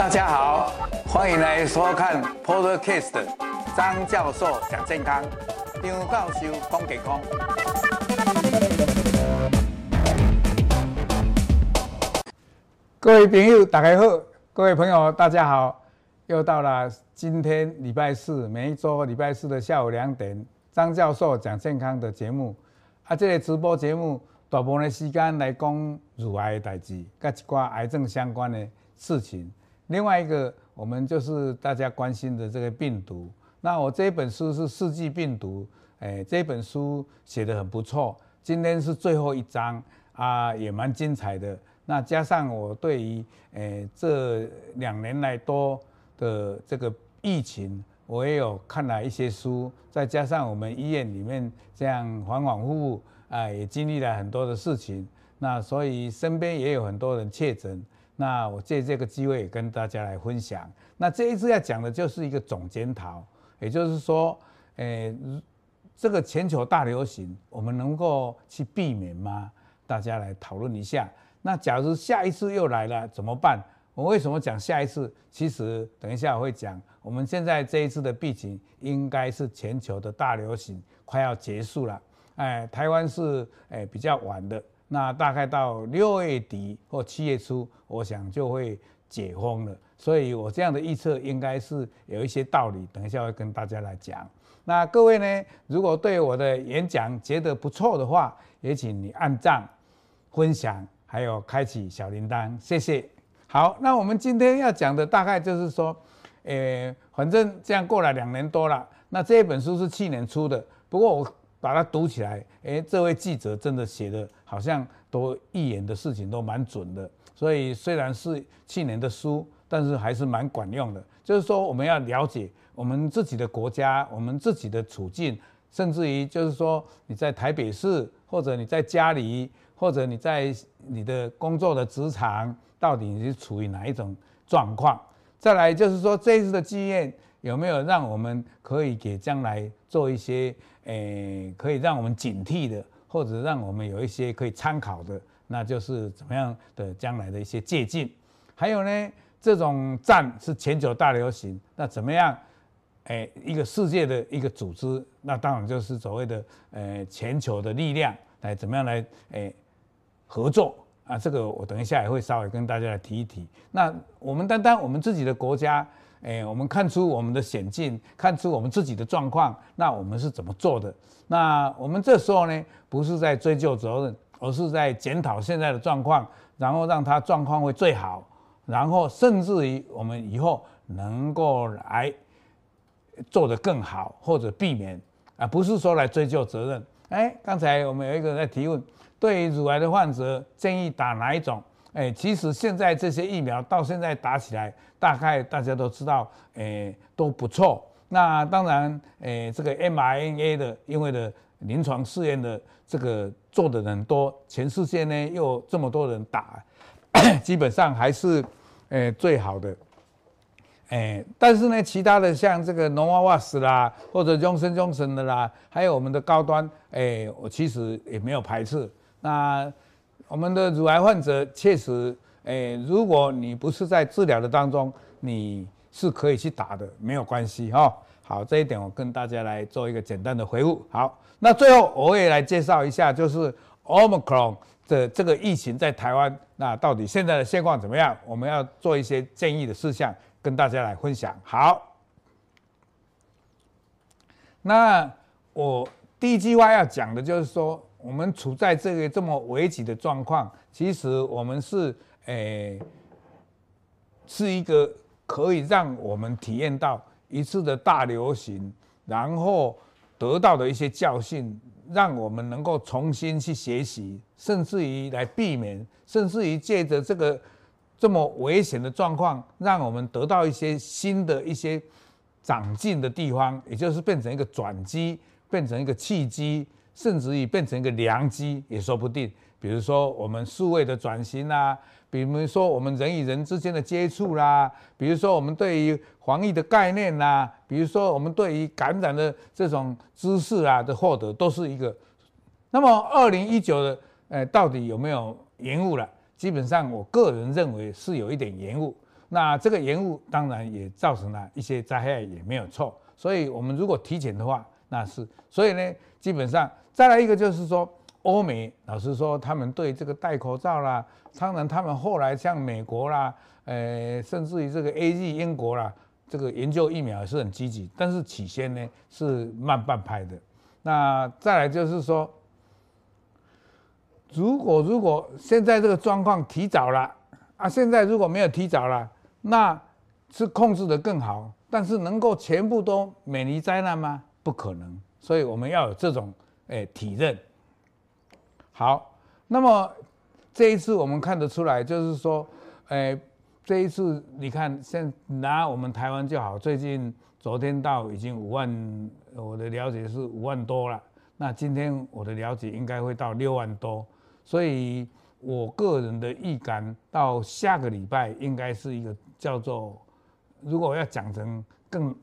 大家好，欢迎来收看 Podcast 张教授讲健康，张教授讲健康。各位朋友，大家好；各位朋友，大家好。又到了今天礼拜四，每一周礼拜四的下午两点，张教授讲健康的节目。啊，这个直播节目大部分的时间来讲乳癌的代志，跟一挂癌症相关的事情。另外一个，我们就是大家关心的这个病毒。那我这一本书是世纪病毒，哎，这本书写得很不错。今天是最后一章啊，也蛮精彩的。那加上我对于哎这两年来多的这个疫情，我也有看了一些书，再加上我们医院里面这样反反复复啊，也经历了很多的事情。那所以身边也有很多人确诊。那我借这个机会也跟大家来分享。那这一次要讲的就是一个总检讨，也就是说，诶，这个全球大流行，我们能够去避免吗？大家来讨论一下。那假如下一次又来了怎么办？我为什么讲下一次？其实等一下我会讲。我们现在这一次的疫情应该是全球的大流行快要结束了。哎，台湾是诶比较晚的。那大概到六月底或七月初，我想就会解封了。所以我这样的预测应该是有一些道理，等一下会跟大家来讲。那各位呢，如果对我的演讲觉得不错的话，也请你按赞、分享，还有开启小铃铛，谢谢。好，那我们今天要讲的大概就是说，呃，反正这样过了两年多了，那这本书是去年出的，不过我。把它读起来，诶，这位记者真的写的，好像都预言的事情都蛮准的。所以虽然是去年的书，但是还是蛮管用的。就是说，我们要了解我们自己的国家，我们自己的处境，甚至于就是说你在台北市，或者你在家里，或者你在你的工作的职场，到底你是处于哪一种状况？再来就是说，这一次的经验有没有让我们可以给将来做一些？诶，可以让我们警惕的，或者让我们有一些可以参考的，那就是怎么样的将来的一些借鉴。还有呢，这种战是全球大流行，那怎么样？诶，一个世界的一个组织，那当然就是所谓的呃全球的力量来怎么样来诶合作啊？这个我等一下也会稍微跟大家来提一提。那我们单单我们自己的国家。哎，我们看出我们的险境，看出我们自己的状况，那我们是怎么做的？那我们这时候呢，不是在追究责任，而是在检讨现在的状况，然后让它状况会最好，然后甚至于我们以后能够来做得更好，或者避免啊，不是说来追究责任。哎，刚才我们有一个人在提问，对于乳癌的患者，建议打哪一种？哎，其实现在这些疫苗到现在打起来，大概大家都知道，哎，都不错。那当然，哎，这个 mRNA 的，因为的临床试验的这个做的人多，全世界呢又这么多人打，基本上还是，哎，最好的。哎，但是呢，其他的像这个 Novavax 啦，或者 Johnson Johnson 的啦，还有我们的高端，哎，我其实也没有排斥。那我们的乳癌患者确实，诶，如果你不是在治疗的当中，你是可以去打的，没有关系哈。好，这一点我跟大家来做一个简单的回复。好，那最后我也来介绍一下，就是 Omicron 的这个疫情在台湾，那到底现在的现况怎么样？我们要做一些建议的事项跟大家来分享。好，那我第一句话要讲的就是说。我们处在这个这么危急的状况，其实我们是诶、是一个可以让我们体验到一次的大流行，然后得到的一些教训，让我们能够重新去学习，甚至于来避免，甚至于借着这个这么危险的状况，让我们得到一些新的一些长进的地方，也就是变成一个转机，变成一个契机。甚至于变成一个良机也说不定。比如说我们数位的转型啦，比如说我们人与人之间的接触啦，比如说我们对于防疫的概念啦，比如说我们对于感染的这种知识啊的获得，都是一个。那么二零一九的，呃，到底有没有延误了？基本上我个人认为是有一点延误。那这个延误当然也造成了一些灾害，也没有错。所以我们如果提前的话，那是所以呢，基本上再来一个就是说，欧美老实说，他们对这个戴口罩啦，当然他们后来像美国啦，呃，甚至于这个 A G 英国啦，这个研究疫苗是很积极，但是起先呢是慢半拍的。那再来就是说，如果如果现在这个状况提早了啊，现在如果没有提早了，那是控制的更好。但是能够全部都免于灾难吗？不可能，所以我们要有这种诶体认。好，那么这一次我们看得出来，就是说，诶这一次你看，现拿我们台湾就好，最近昨天到已经五万，我的了解是五万多了。那今天我的了解应该会到六万多，所以我个人的预感到下个礼拜应该是一个叫做。如果要讲成更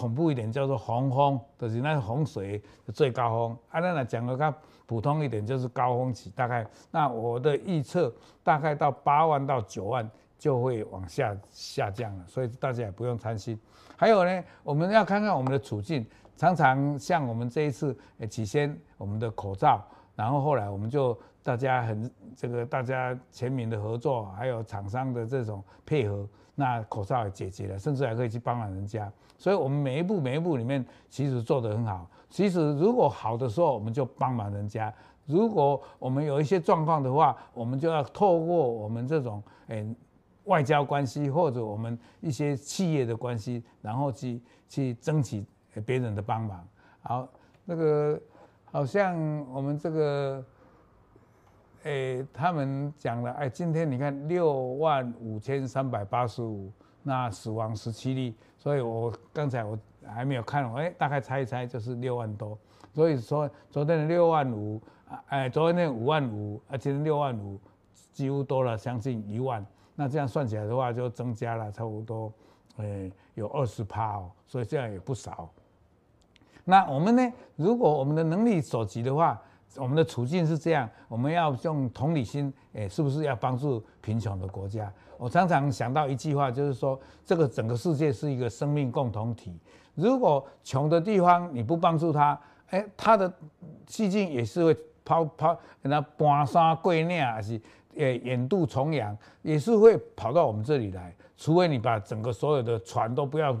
恐怖一点，叫做洪峰，就是那洪水的最高峰。啊，那讲的较普通一点，就是高峰期。大概那我的预测，大概到八万到九万就会往下下降了，所以大家也不用担心。还有呢，我们要看看我们的处境。常常像我们这一次，起先我们的口罩，然后后来我们就大家很这个大家全民的合作，还有厂商的这种配合。那口罩也解决了，甚至还可以去帮忙人家，所以我们每一步每一步里面其实做得很好。其实如果好的时候，我们就帮忙人家；如果我们有一些状况的话，我们就要透过我们这种诶、外交关系或者我们一些企业的关系，然后去去争取别人的帮忙。好，那个好像我们这个。诶、他们讲了，哎，今天你看六万五千三百八十五，那死亡十七例，所以我刚才我还没有看，哎，大概猜一猜就是六万多，所以说昨天的六万五，哎，昨天的五万五，而今天六万五，几乎多了将近一万，那这样算起来的话，就增加了差不多，诶，有二十趴哦，所以这样也不少。那我们呢，如果我们的能力所及的话，我们的处境是这样，我们要用同理心，诶，是不是要帮助贫穷的国家？我常常想到一句话，就是说，这个整个世界是一个生命共同体。如果穷的地方你不帮助他，诶，他的细菌也是会跑跑，跟他搬山过岭，还是诶远渡重洋，也是会跑到我们这里来。除非你把整个所有的船都不要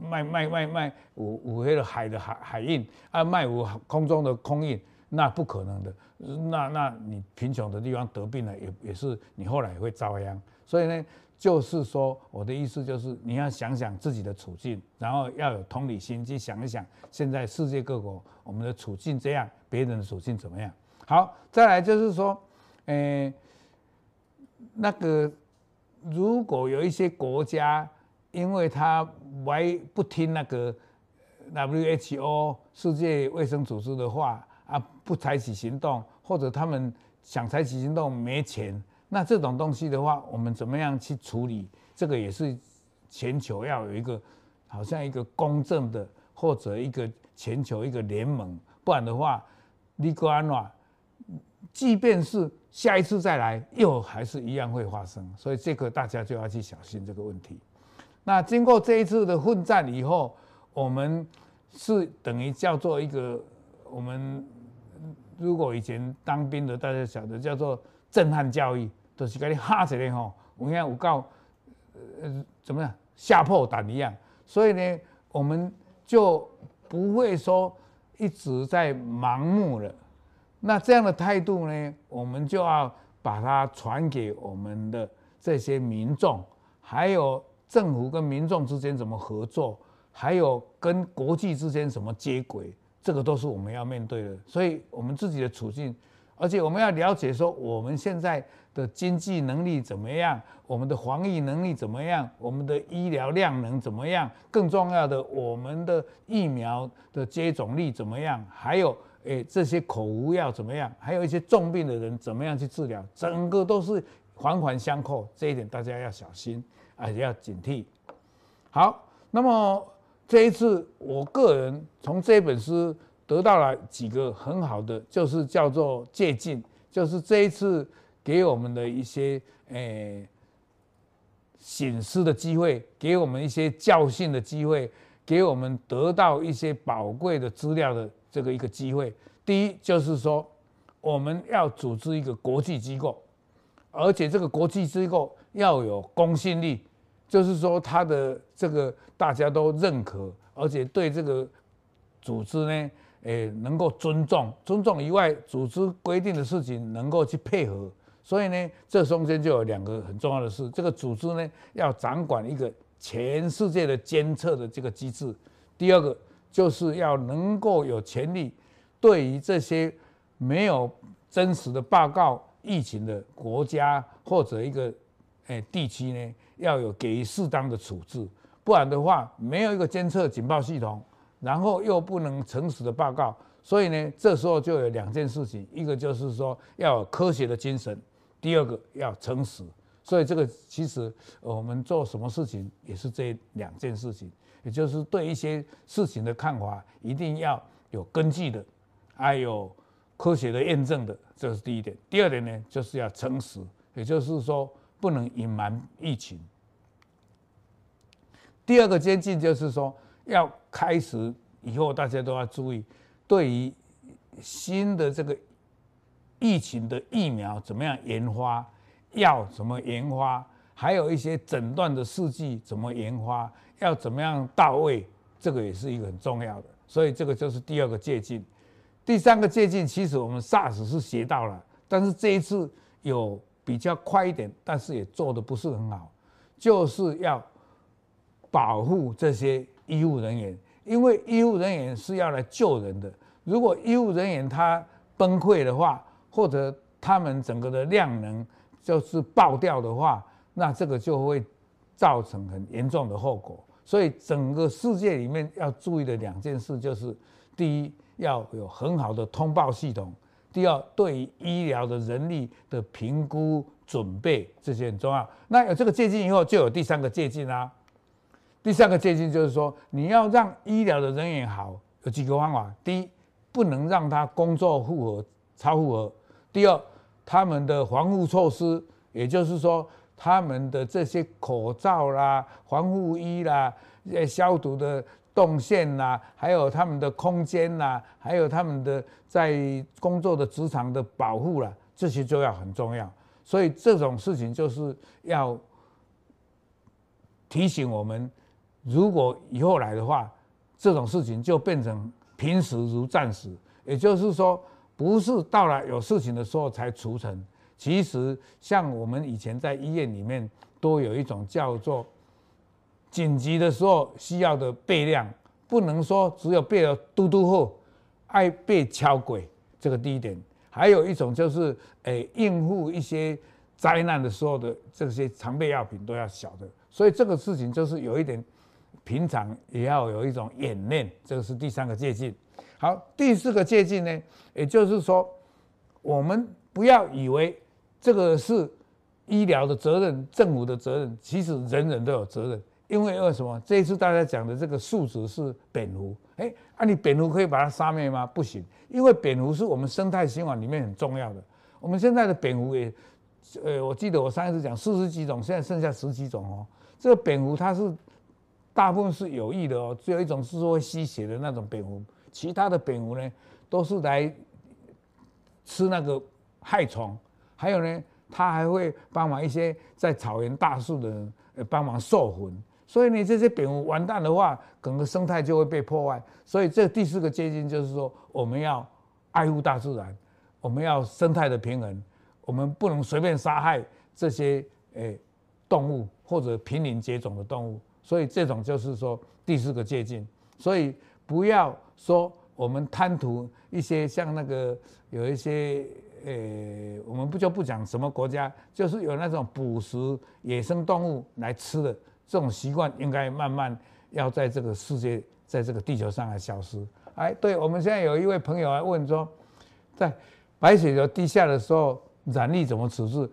卖卖卖卖五五黑的海的海海运啊，卖五空中的空运。那不可能的，那那你贫穷的地方得病了，也也是你后来也会遭殃。所以呢，就是说我的意思就是你要想想自己的处境，然后要有同理心去想一想，现在世界各国我们的处境这样，别人的处境怎么样？好，再来就是说，诶、那个如果有一些国家，因为他还不听那个 WHO 世界卫生组织的话。不采取行动，或者他们想采取行动没钱，那这种东西的话，我们怎么样去处理？这个也是全球要有一个，好像一个公正的，或者一个全球一个联盟，不然的话，你国安话，即便是下一次再来，又还是一样会发生。所以这个大家就要去小心这个问题。那经过这一次的混战以后，我们是等于叫做一个我们。如果以前当兵的大家晓得叫做震撼教育，都、就是给你吓起来吼，我们有告呃怎么样吓破胆一样，所以呢，我们就不会说一直在盲目了。那这样的态度呢，我们就要把它传给我们的这些民众，还有政府跟民众之间怎么合作，还有跟国际之间怎么接轨。这个都是我们要面对的，所以我们自己的处境，而且我们要了解说我们现在的经济能力怎么样，我们的防疫能力怎么样，我们的医疗量能怎么样，更重要的，我们的疫苗的接种率怎么样，还有诶这些口服药怎么样，还有一些重病的人怎么样去治疗，整个都是环环相扣，这一点大家要小心，啊要警惕。好，那么。这一次，我个人从这本书得到了几个很好的，就是叫做借鉴，就是这一次给我们的一些诶醒思的机会，给我们一些教训的机会，给我们得到一些宝贵的资料的这个一个机会。第一就是说，我们要组织一个国际机构，而且这个国际机构要有公信力，就是说他的这个大家都认可，而且对这个组织呢，诶能够尊重，尊重以外，组织规定的事情能够去配合。所以呢，这中间就有两个很重要的事，这个组织呢要掌管一个全世界的监测的这个机制。第二个就是要能够有权利，对于这些没有真实的报告疫情的国家或者一个诶地区呢，要有给予适当的处置。不然的话，没有一个监测警报系统，然后又不能诚实的报告，所以呢，这时候就有两件事情，一个就是说要有科学的精神。第二个要诚实，所以这个其实我们做什么事情也是这两件事情，也就是对一些事情的看法一定要有根据的，还有科学的验证的，这是第一点。第二点呢，就是要诚实，也就是说不能隐瞒疫情。第二个接近就是说要开始以后大家都要注意，对于新的这个。疫情的疫苗怎么样研发？药怎么研发？还有一些诊断的试剂怎么研发？要怎么样到位？这个也是一个很重要的。所以这个就是第二个借镜。第三个借镜，其实我们 SARS 是学到了，但是这一次有比较快一点，但是也做得不是很好，就是要保护这些医务人员，因为医务人员是要来救人的。如果医务人员他崩溃的话，或者他们整个的量能就是爆掉的话，那这个就会造成很严重的后果。所以整个世界里面要注意的两件事就是：第一，要有很好的通报系统；第二，对医疗的人力的评估准备，这些很重要。那有这个借镜以后，就有第三个借镜啦。第三个借镜就是说，你要让医疗的人员好，有几个方法：第一，不能让他工作负荷超负荷。第二，他们的防护措施，也就是说，他们的这些口罩啦、防护衣啦、消毒的动线啦，还有他们的空间啦，还有他们的在工作的职场的保护啦，这些就要很重要。所以这种事情就是要提醒我们，如果以后来的话，这种事情就变成平时如战时，也就是说。不是到了有事情的时候才除尘，其实像我们以前在医院里面都有一种叫做紧急的时候需要的备量，不能说只有备了嘟嘟后爱备敲鬼，这个第一点。还有一种就是诶应付一些灾难的时候的这些常备药品都要晓得，所以这个事情就是有一点平常也要有一种演练，这个是第三个借镜。好，第四个借镜呢，也就是说，我们不要以为这个是医疗的责任、政府的责任，其实人人都有责任。因为为什么？这一次大家讲的这个数值是蝙蝠，哎，啊，你蝙蝠可以把它杀灭吗？不行，因为蝙蝠是我们生态循环里面很重要的。我们现在的蝙蝠也，呃，我记得我上一次讲四十几种，现在剩下十几种哦。这个蝙蝠它是大部分是有益的哦，只有一种是说会吸血的那种蝙蝠。其他的蝙蝠呢，都是来吃那个害虫，还有呢，它还会帮忙一些在草原大树的人，帮忙授粉。所以呢，这些蝙蝠完蛋的话，整个生态就会被破坏。所以这第四个结晶就是说，我们要爱护大自然，我们要生态的平衡，我们不能随便杀害这些诶动物或者濒临绝种的动物。所以这种就是说第四个结晶。所以。不要说我们贪图一些像那个有一些呃，我们不就不讲什么国家，就是有那种捕食野生动物来吃的这种习惯，应该慢慢要在这个世界，在这个地球上来消失。哎，对，我们现在有一位朋友来问说，在白血球低下的时候，染疫怎么处置？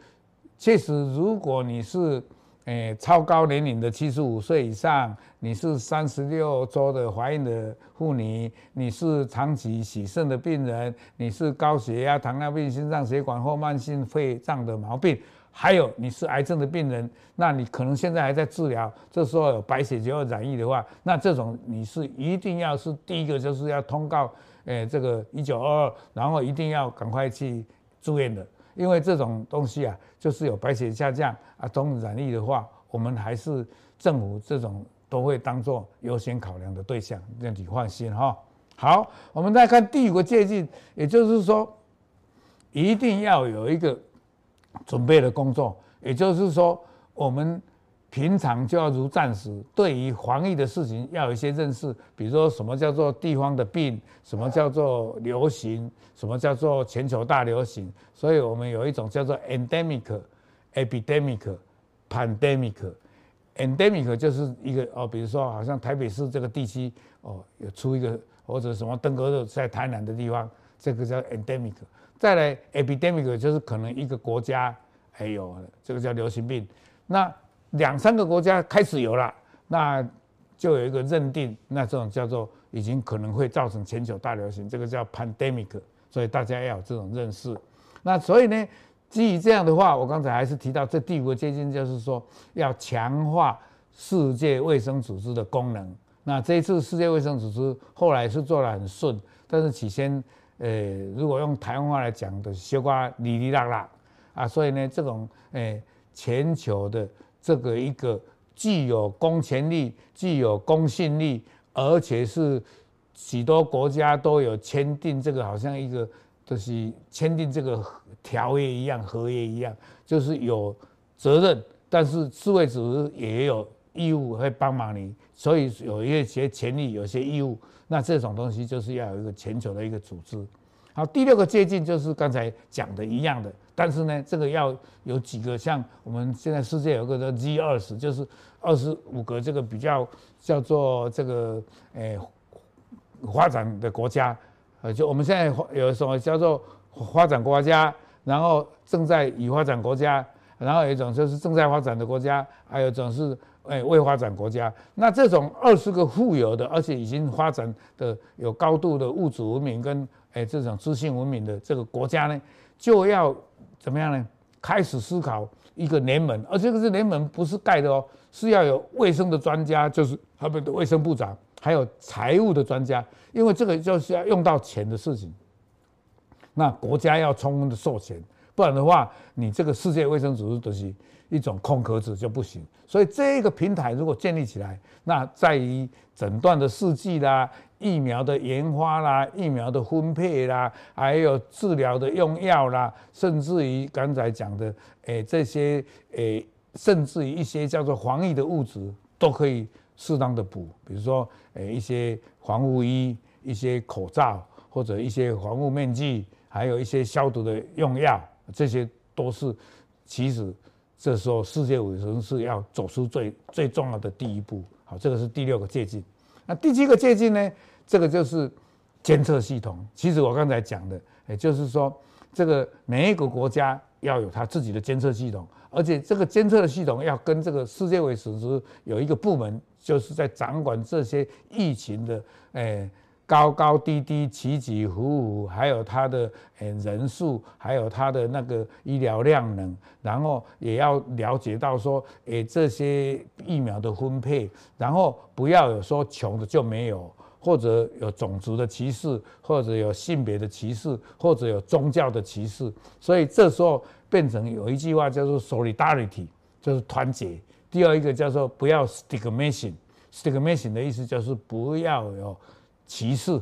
确实，如果你是诶超高年龄的七十五岁以上，你是三十六周的怀孕的妇女，你是长期洗肾的病人，你是高血压、糖尿病、心脏血管或慢性肺脏的毛病。还有你是癌症的病人，那你可能现在还在治疗，这时候有白血球染疫的话，那这种你是一定要是第一个就是要通告，诶这个一九二二，然后一定要赶快去住院的，因为这种东西啊，就是有白血下降啊，中染疫的话，我们还是政府这种都会当做优先考量的对象，让你放心哈。好，我们再看第五个戒禁，也就是说，一定要有一个。准备的工作，也就是说，我们平常就要如战士，对于防疫的事情要有一些认识。比如说，什么叫做地方的病，什么叫做流行，什么叫做全球大流行。所以我们有一种叫做 endemic、epidemic、pandemic。endemic 就是一个哦，比如说好像台北市这个地区哦，有出一个或者什么登革热在台南的地方，这个叫 endemic。再来，epidemic 就是可能一个国家还有这个叫流行病，那两三个国家开始有了，那就有一个认定，那这种叫做已经可能会造成全球大流行，这个叫 pandemic，所以大家要有这种认识。那所以呢，基于这样的话，我刚才还是提到这第五个戒禁，就是说要强化世界卫生组织的功能。那这一次世界卫生组织后来是做得很顺，但是起先。呃，如果用台湾话来讲的，小瓜哩哩啦啦啊，所以呢，这种诶全球的这个一个具有公权力、具有公信力，而且是许多国家都有签订这个，好像一个就是签订这个条约一样、合约一样，就是有责任，但是世卫组织也有义务会帮忙你，所以有一些权利，有些义务。那这种东西就是要有一个全球的一个组织。好，第六个接近就是刚才讲的一样的，但是呢，这个要有几个，像我们现在世界有个叫 G 二十，就是二十五个这个比较叫做这个诶发展的国家，呃，就我们现在有什么叫做发展国家，然后正在已发展国家，然后有一种就是正在发展的国家，还有一种是。哎，未发展国家，那这种二十个富有的，而且已经发展的有高度的物质文明跟哎这种资讯文明的这个国家呢，就要怎么样呢？开始思考一个联盟，而这个是联盟不是盖的哦，是要有卫生的专家，就是他们的卫生部长，还有财务的专家，因为这个就是要用到钱的事情，那国家要充分的授权，不然的话，你这个世界卫生组织都是。一种空壳子就不行，所以这个平台如果建立起来，那在于诊断的试剂啦、疫苗的研发啦、疫苗的分配啦，还有治疗的用药啦，甚至于刚才讲的，诶这些诶，甚至于一些叫做防疫的物质，都可以适当的补，比如说诶一些防护衣、一些口罩或者一些防护面具，还有一些消毒的用药，这些都是其实。这时候，世界卫生是要走出最最重要的第一步。好，这个是第六个戒禁。那第七个戒禁呢？这个就是监测系统。其实我刚才讲的，也就是说，这个每一个国家要有它自己的监测系统，而且这个监测的系统要跟这个世界卫生组织有一个部门，就是在掌管这些疫情的，诶。高高低低、起起伏伏，还有它的诶人数，还有它的那个医疗量能，然后也要了解到说，诶这些疫苗的分配，然后不要有说穷的就没有，或者有种族的歧视，或者有性别的歧视，或者有宗教的歧视，所以这时候变成有一句话叫做 solidarity，就是团结。第二一个叫做不要 stigmation，stigmation 的意思就是不要有。歧视，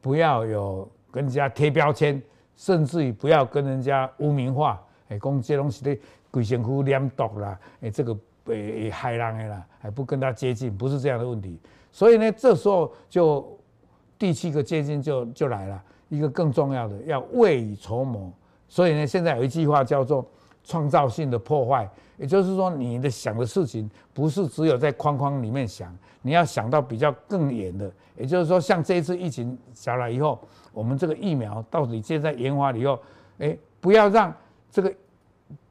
不要有跟人家贴标签，甚至于不要跟人家污名化。哎，讲这东西的鬼仙夫念毒啦，哎，这个会害人的啦，还不跟他接近，不是这样的问题。所以呢，这时候就第七个接近就就来了，一个更重要的要未雨绸缪。所以呢，现在有一句话叫做创造性的破坏，也就是说，你的想的事情不是只有在框框里面想，你要想到比较更远的。也就是说，像这一次疫情下来以后，我们这个疫苗到底现在研发以后，哎，不要让这个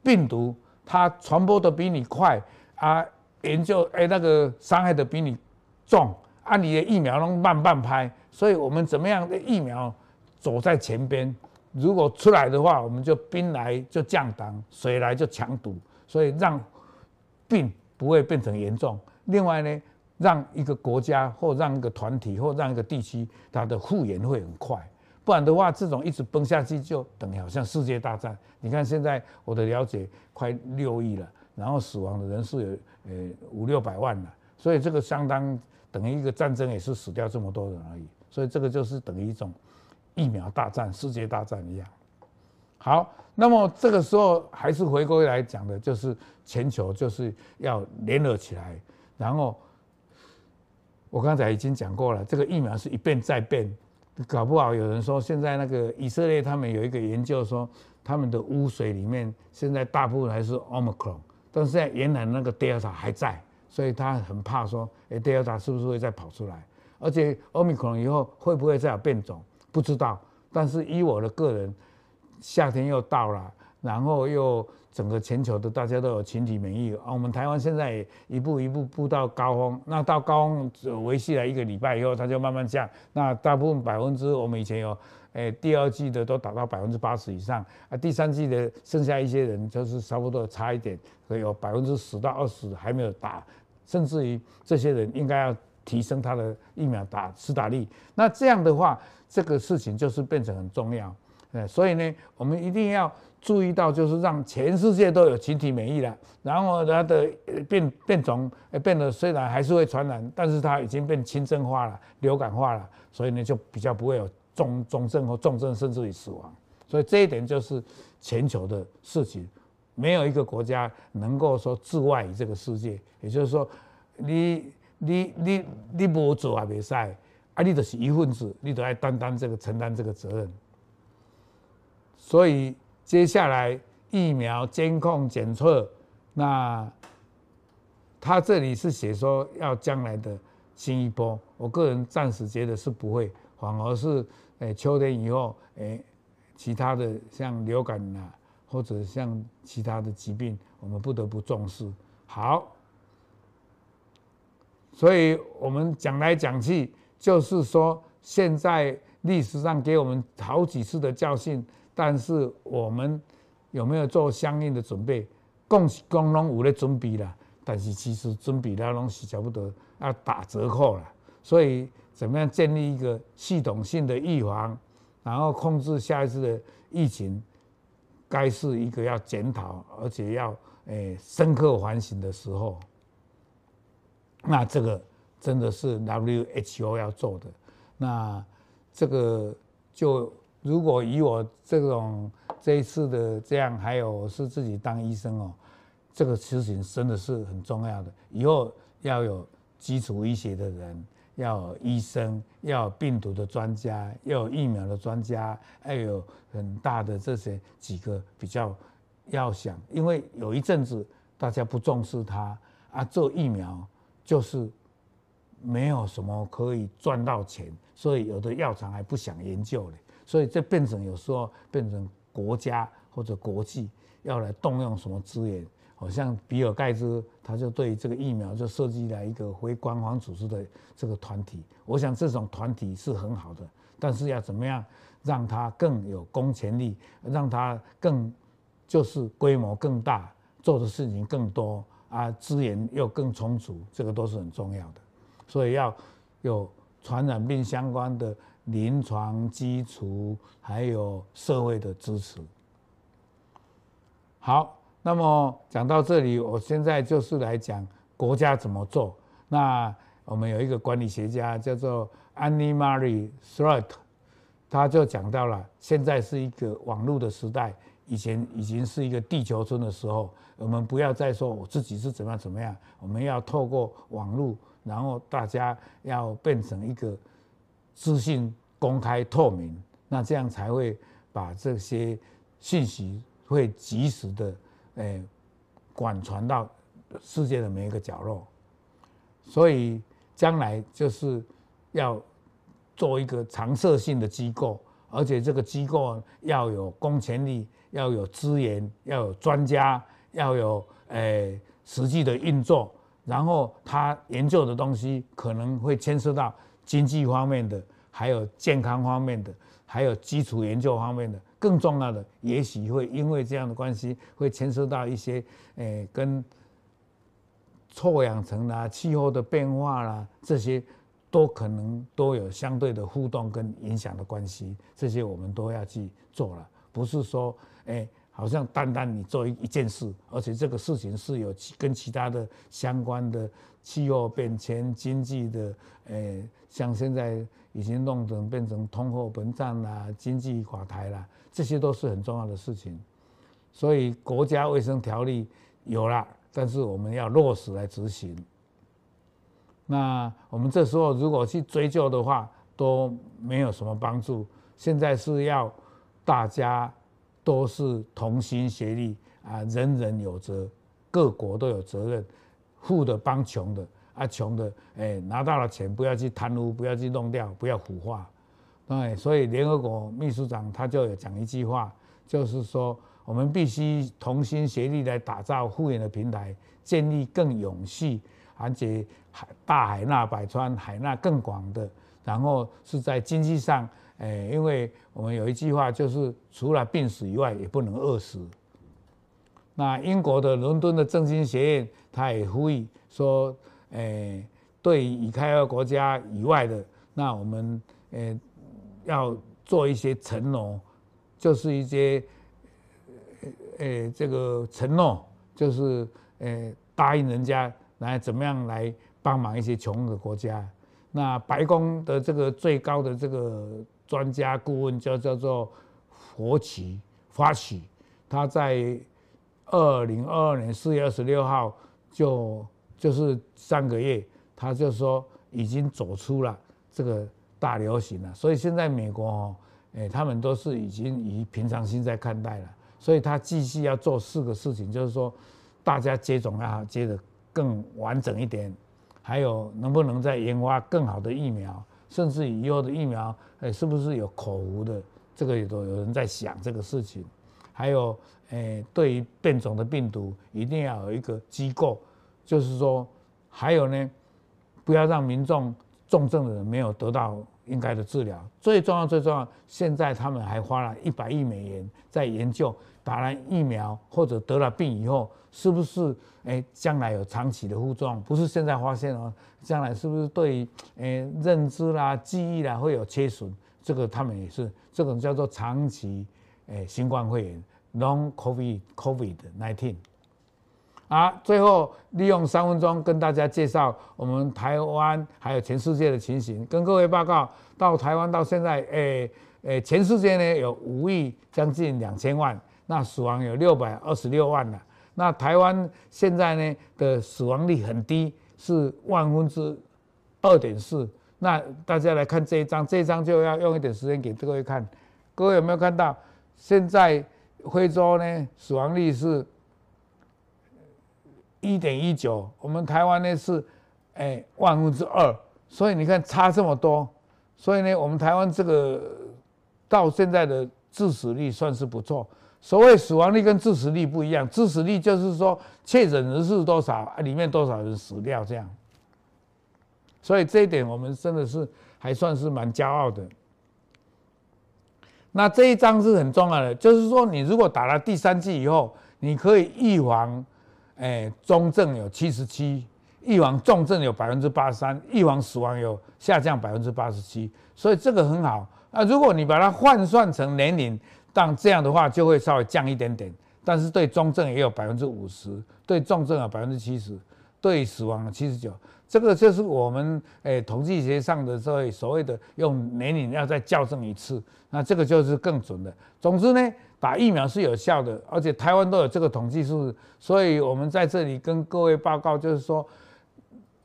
病毒它传播的比你快，啊，研究哎、那个伤害的比你重，啊，你的疫苗能慢半拍，所以我们怎么样的疫苗走在前边？如果出来的话，我们就兵来就将挡，水来就强堵，所以让病不会变成严重。另外呢，让一个国家或让一个团体或让一个地区，它的复原会很快。不然的话，这种一直崩下去，就等于好像世界大战。你看现在我的了解，快六亿了，然后死亡的人数有呃五六百万了，所以这个相当等于一个战争，也是死掉这么多人而已。所以这个就是等于一种。疫苗大战、世界大战一样。好，那么这个时候还是回归来讲的，就是全球就是要联合起来。然后我刚才已经讲过了，这个疫苗是一变再变，搞不好有人说现在那个以色列他们有一个研究说，他们的污水里面现在大部分还是 Omicron，但是现在原来那个 Delta 还在，所以他很怕说，哎，Delta 是不是会再跑出来？而且 Omicron 以后会不会再有变种？不知道，但是依我的个人，夏天又到了，然后又整个全球的大家都有群体免疫啊。我们台湾现在也一步一步步到高峰，那到高峰维系了一个礼拜以后，它就慢慢降。那大部分百分之我们以前有，诶，第二季的都达到百分之八十以上啊，第三季的剩下一些人就是差不多差一点，可以有百分之十到二十还没有打，甚至于这些人应该要提升他的疫苗打施打率。那这样的话。这个事情就是变成很重要，呃，所以呢，我们一定要注意到，就是让全世界都有群体免疫了，然后它的变变种变得虽然还是会传染，但是它已经变轻症化了、流感化了，所以呢就比较不会有重重症或重症，甚至于死亡。所以这一点就是全球的事情，没有一个国家能够说置外于这个世界。也就是说，你你你你不做也没赛。啊，你就是一份子，你都要担当这个承担这个责任。所以接下来疫苗监控检测，那他这里是写说要将来的新一波，我个人暂时觉得是不会，反而是诶秋天以后诶其他的像流感啊，或者像其他的疾病，我们不得不重视。好，所以我们讲来讲去。就是说，现在历史上给我们好几次的教训，但是我们有没有做相应的准备？共共拢有咧准备了，但是其实准备了拢是差不多要打折扣了。所以，怎么样建立一个系统性的预防，然后控制下一次的疫情，该是一个要检讨，而且要诶、深刻反省的时候。那这个。真的是 WHO 要做的，那这个就如果以我这种这一次的这样，还有是自己当医生哦，这个事情真的是很重要的。以后要有基础医学的人，要有医生，要有病毒的专家，要有疫苗的专家，要有很大的这些几个比较要想，因为有一阵子大家不重视它啊，做疫苗就是。没有什么可以赚到钱，所以有的药厂还不想研究嘞，所以这变成有时候变成国家或者国际要来动用什么资源，好像比尔盖茨他就对这个疫苗就设计了一个非官方组织的这个团体，我想这种团体是很好的，但是要怎么样让它更有公权力，让它更就是规模更大，做的事情更多啊，资源又更充足，这个都是很重要的。所以要有传染病相关的临床基础，还有社会的支持。好，那么讲到这里，我现在就是来讲国家怎么做。那我们有一个管理学家叫做 Annemarie Slot，他就讲到了，现在是一个网络的时代，以前已经是一个地球村的时候，我们不要再说我自己是怎么样怎么样，我们要透过网络。然后大家要变成一个资讯公开透明，那这样才会把这些信息会及时的诶广传到世界的每一个角落。所以将来就是要做一个常设性的机构，而且这个机构要有公权力，要有资源，要有专家，要有诶实际的运作，然后他研究的东西可能会牵涉到经济方面的，还有健康方面的，还有基础研究方面的。更重要的，也许会因为这样的关系，会牵涉到一些诶、跟臭氧层啦、气候的变化啦，这些都可能都有相对的互动跟影响的关系。这些我们都要去做了，不是说诶、欸、好像单单你做一一件事，而且这个事情是有跟其他的相关的气候变迁、经济的诶、欸，像现在已经弄成变成通货膨胀啦、经济垮台啦。这些都是很重要的事情，所以国家卫生条例有了，但是我们要落实来执行。那我们这时候如果去追究的话，都没有什么帮助。现在是要大家都是同心协力啊，人人有责，各国都有责任，富的帮穷的啊，穷的哎拿到了钱不要去贪污，不要去弄掉，不要腐化。对，所以联合国秘书长他就有讲一句话，就是说我们必须同心协力来打造互联的平台，建立更永续，而且海大海纳百川，海纳更广的。然后是在经济上，哎，因为我们有一句话，就是除了病死以外，也不能饿死。那英国的伦敦的政经学院，他也呼吁说，哎，对已开发国家以外的，那我们，诶。要做一些承诺，就是一些，呃，这个承诺，就是呃，答应人家来怎么样来帮忙一些穷的国家。那白宫的这个最高的这个专家顾问叫叫做佛奇法起，他在二零二二年四月二十六号就就是上个月，他就说已经走出了这个。大流行了，所以现在美国哦，诶，他们都是已经以平常心在看待了，所以他继续要做四个事情，就是说，大家接种啊接的更完整一点，还有能不能再研发更好的疫苗，甚至以后的疫苗，诶，是不是有口服的？这个也都有人在想这个事情，还有诶，对于变种的病毒，一定要有一个机构，就是说，还有呢，不要让民众重症的人没有得到。应该的治疗最重要，最重要。现在他们还花了一百亿美元在研究打了疫苗或者得了病以后，是不是哎将来有长期的副作用？不是现在发现哦，将来是不是对于哎认知啦、记忆啦会有缺损？这个他们也是这种叫做长期哎新冠肺炎 （Long COVID COVID nineteen）。啊，最后利用三分钟跟大家介绍我们台湾还有全世界的情形，跟各位报告，到台湾到现在，诶、欸、诶、全世界呢有五亿将近两千万，那死亡有六百二十六万了。那台湾现在呢的死亡率很低，是万分之二点四。那大家来看这一张，这一张就要用一点时间给各位看。各位有没有看到？现在非洲呢死亡率是。一点一九，我们台湾呢是，哎，万分之二，所以你看差这么多，所以呢，我们台湾这个到现在的致死率算是不错。所谓死亡率跟致死率不一样，致死率就是说确诊人数多少，里面多少人死掉这样。所以这一点我们真的是还算是蛮骄傲的。那这一张是很重要的，就是说你如果打了第三剂以后，你可以预防。哎，中症有七十七，预防重症有百分之八十三，预防死亡有下降百分之八十七，所以这个很好。那如果你把它换算成年龄，但这样的话就会稍微降一点点，但是对中症也有百分之五十，对重症有百分之七十，对死亡七十九。这个就是我们诶统计学上的所谓所谓的用年龄要再校正一次，那这个就是更准的。总之呢。打疫苗是有效的，而且台湾都有这个统计数，所以我们在这里跟各位报告，就是说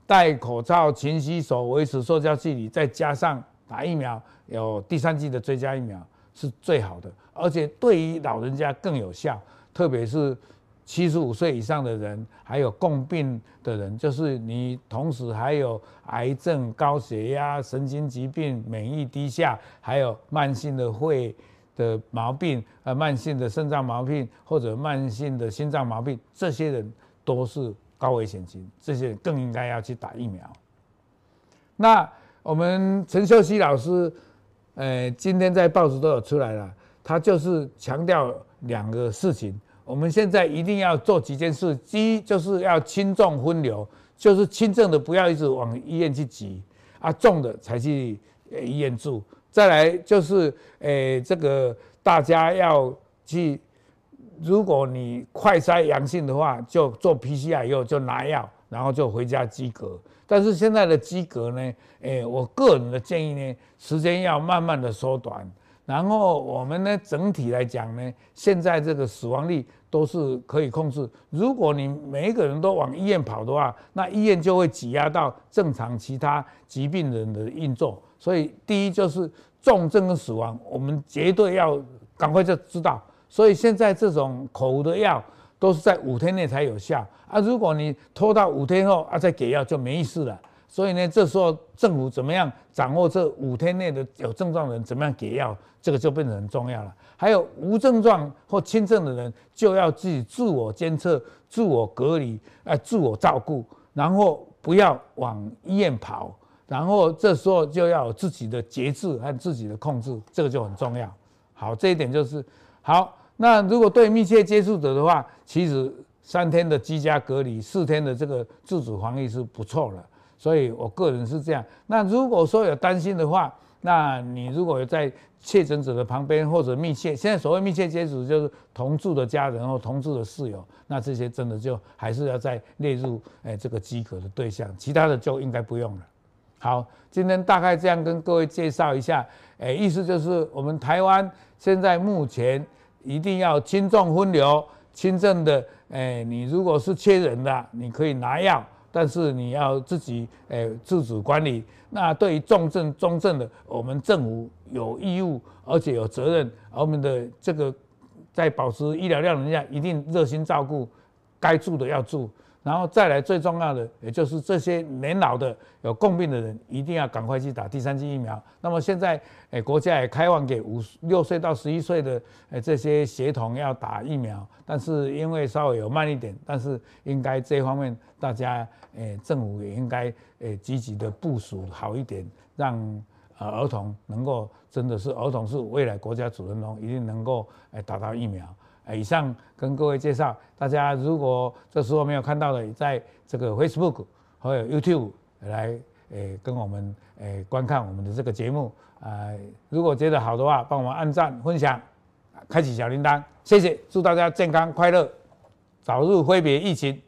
戴口罩、勤洗手、维持社交距离，再加上打疫苗，有第三剂的追加疫苗是最好的，而且对于老人家更有效，特别是七十五岁以上的人，还有共病的人，就是你同时还有癌症、高血压、神经疾病、免疫低下，还有慢性的肺。的毛病，呃，慢性的肾脏毛病或者慢性的心脏毛病，这些人都是高危险群，这些人更应该要去打疫苗。那我们陈秀熙老师，呃，今天在报纸都有出来了，他就是强调两个事情。我们现在一定要做几件事，第一就是要轻重分流，就是轻症的不要一直往医院去挤，啊，重的才去医院住。再来就是，诶，这个大家要去，如果你快筛阳性的话，就做 PCR 以后就拿药，然后就回家机隔。但是现在的机隔呢，诶，我个人的建议呢，时间要慢慢的缩短。然后我们呢，整体来讲呢，现在这个死亡率都是可以控制。如果你每一个人都往医院跑的话，那医院就会挤压到正常其他疾病人的运作。所以第一就是重症跟死亡，我们绝对要赶快就知道。所以现在这种口服的药都是在五天内才有效啊。如果你拖到五天后啊再给药就没意思了。所以呢，这时候政府怎么样掌握这五天内的有症状的人怎么样给药，这个就变得很重要了。还有无症状或轻症的人，就要自己自我监测、自我隔离、呃，自我照顾，然后不要往医院跑。然后这时候就要有自己的节制和自己的控制，这个就很重要。好，这一点就是好。那如果对密切接触者的话，其实三天的居家隔离，四天的这个自主防疫是不错的。所以我个人是这样。那如果说有担心的话，那你如果有在确诊者的旁边或者密切，现在所谓密切接触就是同住的家人或同住的室友，那这些真的就还是要再列入诶这个饥渴的对象，其他的就应该不用了。好，今天大概这样跟各位介绍一下，诶，意思就是我们台湾现在目前一定要轻重分流，轻症的，诶，你如果是缺人的，你可以拿药。但是你要自己诶自主管理。那对于重症、中症的，我们政府有义务，而且有责任，而我们的这个在保持医疗量能下，一定热心照顾，该住的要住。然后再来最重要的，也就是这些年老的有共病的人，一定要赶快去打第三剂疫苗。那么现在，诶，国家也开放给五六岁到十一岁的诶这些学童要打疫苗，但是因为稍微有慢一点，但是应该这方面大家诶政府也应该诶积极的部署好一点，让呃儿童能够真的是儿童是未来国家主人翁，一定能够诶打到疫苗。以上跟各位介绍，大家如果这时候没有看到的，在这个 Facebook 还有 YouTube 来诶跟我们诶观看我们的这个节目。啊，如果觉得好的话，帮我们按赞、分享、开启小铃铛，谢谢，祝大家健康快乐，早日挥别疫情。